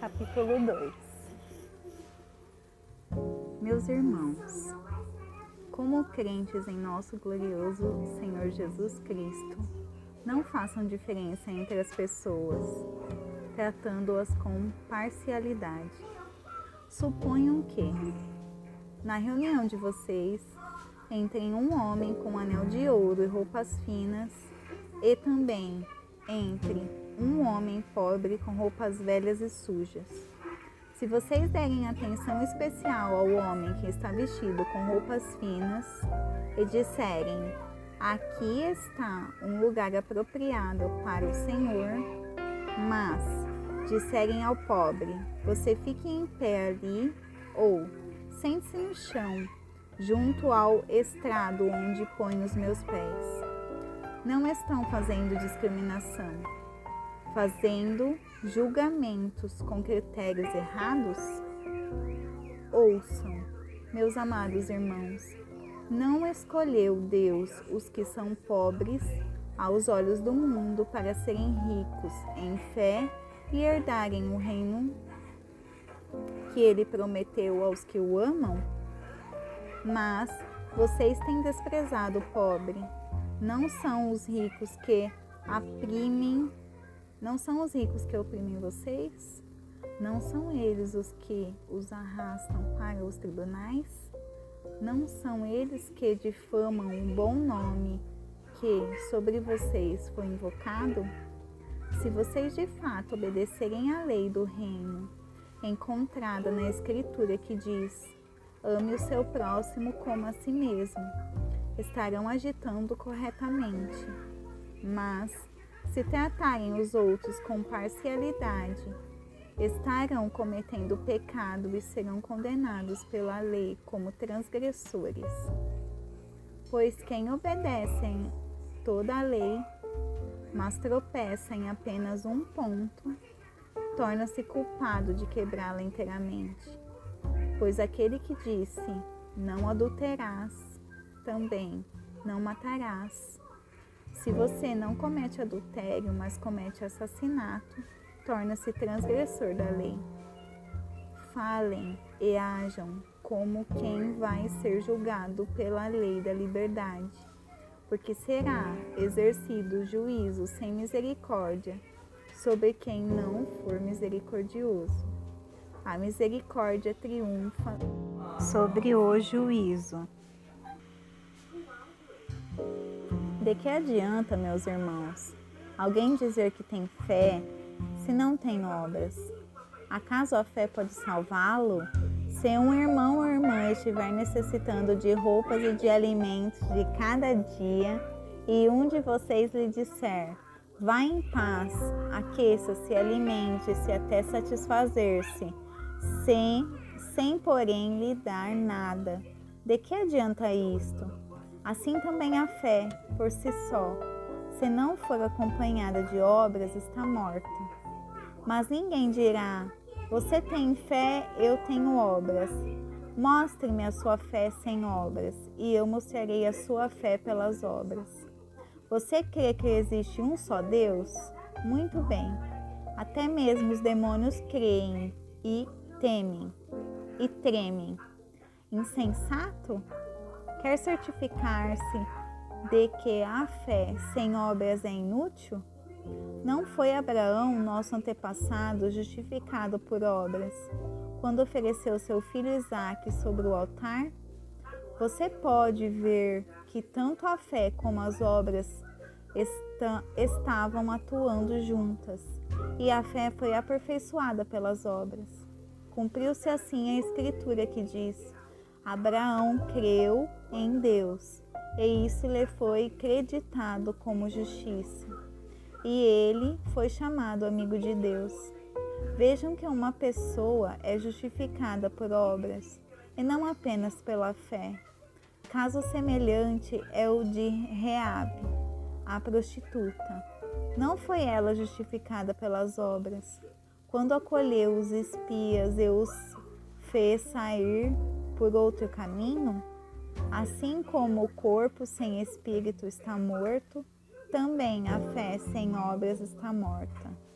Capítulo 2 Meus irmãos, como crentes em nosso glorioso Senhor Jesus Cristo, não façam diferença entre as pessoas, tratando-as com parcialidade. Suponham que, na reunião de vocês, entrem um homem com anel de ouro e roupas finas, e também entre um homem pobre com roupas velhas e sujas. Se vocês derem atenção especial ao homem que está vestido com roupas finas e disserem: Aqui está um lugar apropriado para o Senhor, mas disserem ao pobre: Você fique em pé ali, ou sente-se no chão, junto ao estrado onde ponho os meus pés. Não estão fazendo discriminação fazendo julgamentos com critérios errados? Ouçam, meus amados irmãos, não escolheu Deus os que são pobres aos olhos do mundo para serem ricos em fé e herdarem o reino que ele prometeu aos que o amam? Mas vocês têm desprezado o pobre. Não são os ricos que oprimem não são os ricos que oprimem vocês? Não são eles os que os arrastam para os tribunais? Não são eles que difamam o bom nome que sobre vocês foi invocado? Se vocês de fato obedecerem à lei do reino, encontrada na Escritura que diz: ame o seu próximo como a si mesmo, estarão agitando corretamente. Mas, se tratarem os outros com parcialidade, estarão cometendo pecado e serão condenados pela lei como transgressores. Pois quem obedece toda a lei, mas tropeça em apenas um ponto, torna-se culpado de quebrá-la inteiramente. Pois aquele que disse: Não adulterás, também não matarás se você não comete adultério, mas comete assassinato, torna-se transgressor da lei. Falem e ajam como quem vai ser julgado pela lei da liberdade, porque será exercido juízo sem misericórdia sobre quem não for misericordioso. A misericórdia triunfa sobre o juízo. De que adianta, meus irmãos, alguém dizer que tem fé se não tem obras? Acaso a fé pode salvá-lo? Se um irmão ou irmã estiver necessitando de roupas e de alimentos de cada dia, e um de vocês lhe disser: Vá em paz, aqueça-se, alimente-se até satisfazer-se, sem, sem porém lhe dar nada. De que adianta isto? Assim também a fé, por si só, se não for acompanhada de obras, está morta. Mas ninguém dirá: Você tem fé, eu tenho obras. Mostre-me a sua fé sem obras, e eu mostrarei a sua fé pelas obras. Você crê que existe um só Deus? Muito bem. Até mesmo os demônios creem e temem e tremem. Insensato? Quer certificar-se de que a fé sem obras é inútil? Não foi Abraão, nosso antepassado, justificado por obras, quando ofereceu seu filho Isaque sobre o altar? Você pode ver que tanto a fé como as obras estavam atuando juntas, e a fé foi aperfeiçoada pelas obras. Cumpriu-se assim a escritura que diz: Abraão creu em Deus, e isso lhe foi creditado como justiça. E ele foi chamado amigo de Deus. Vejam que uma pessoa é justificada por obras e não apenas pela fé. Caso semelhante é o de Reabe, a prostituta. Não foi ela justificada pelas obras, quando acolheu os espias e os fez sair por outro caminho, assim como o corpo sem espírito está morto, também a fé sem obras está morta.